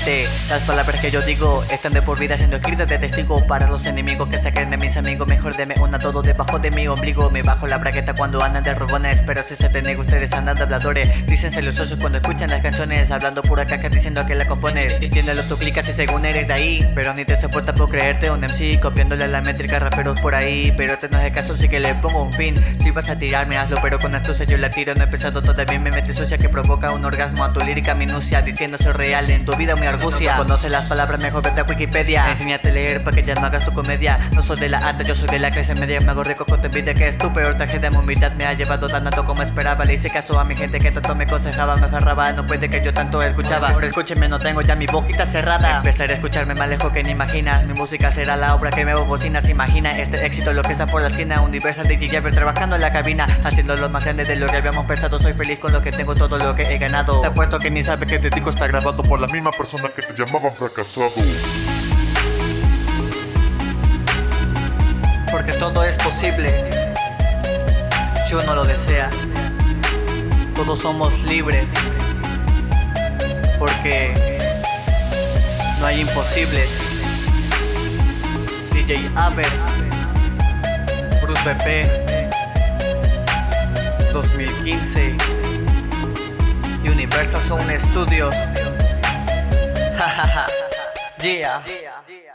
mente Las palabras que yo digo están de por vida siendo escritas de testigo Para los enemigos que creen de mis amigos. Mejor deme una todo debajo de mi ombligo. Me bajo la braqueta cuando andan de robones. Pero si se te ustedes andan de habladores. Dicen celosos cuando escuchan las canciones. Hablando pura caca diciendo que la compones. Entiéndelo, tú clicas y según eres de ahí. Pero ni te soporta por creerte un MC Copiándole la métrica raperos por ahí. Pero este no es caso, sí que le pongo un fin. Si vas a tirarme hazlo, pero con astucia yo la tiro. No he pensado todavía me mete sucia que provoca un orgasmo a tu lírica minucia Diciendo real en tu vida mi argucia Conoce las palabras mejor vete a Wikipedia. Enséñate a leer para que ya no hagas tu comedia. No soy de la alta, yo soy de la clase media. Me hago rico con tu envidia que es tu peor tragedia Mi humildad me ha llevado tan alto como esperaba. Le hice caso a mi gente que tanto me aconsejaba Me aferraba, no puede que yo tanto escuchaba. Ahora escúcheme, no tengo ya mi boquita cerrada. Empezaré a escucharme más lejos que ni imaginas Mi música será la obra que me bocinas Imagina este éxito lo que está por la esquina. Universal DJ trabajando en la cabina. Haciendo lo más grande de lo que habíamos pensado. Soy feliz con lo que tengo, todo lo que he ganado. Te apuesto que ni sabe que te digo está grabado por la misma persona que te llamaban fracasado. Porque todo es posible. Si uno lo desea. Todos somos libres. Porque No hay imposibles. DJ Aber Bruce BP 2015 Universal Sound Studios dia. dia.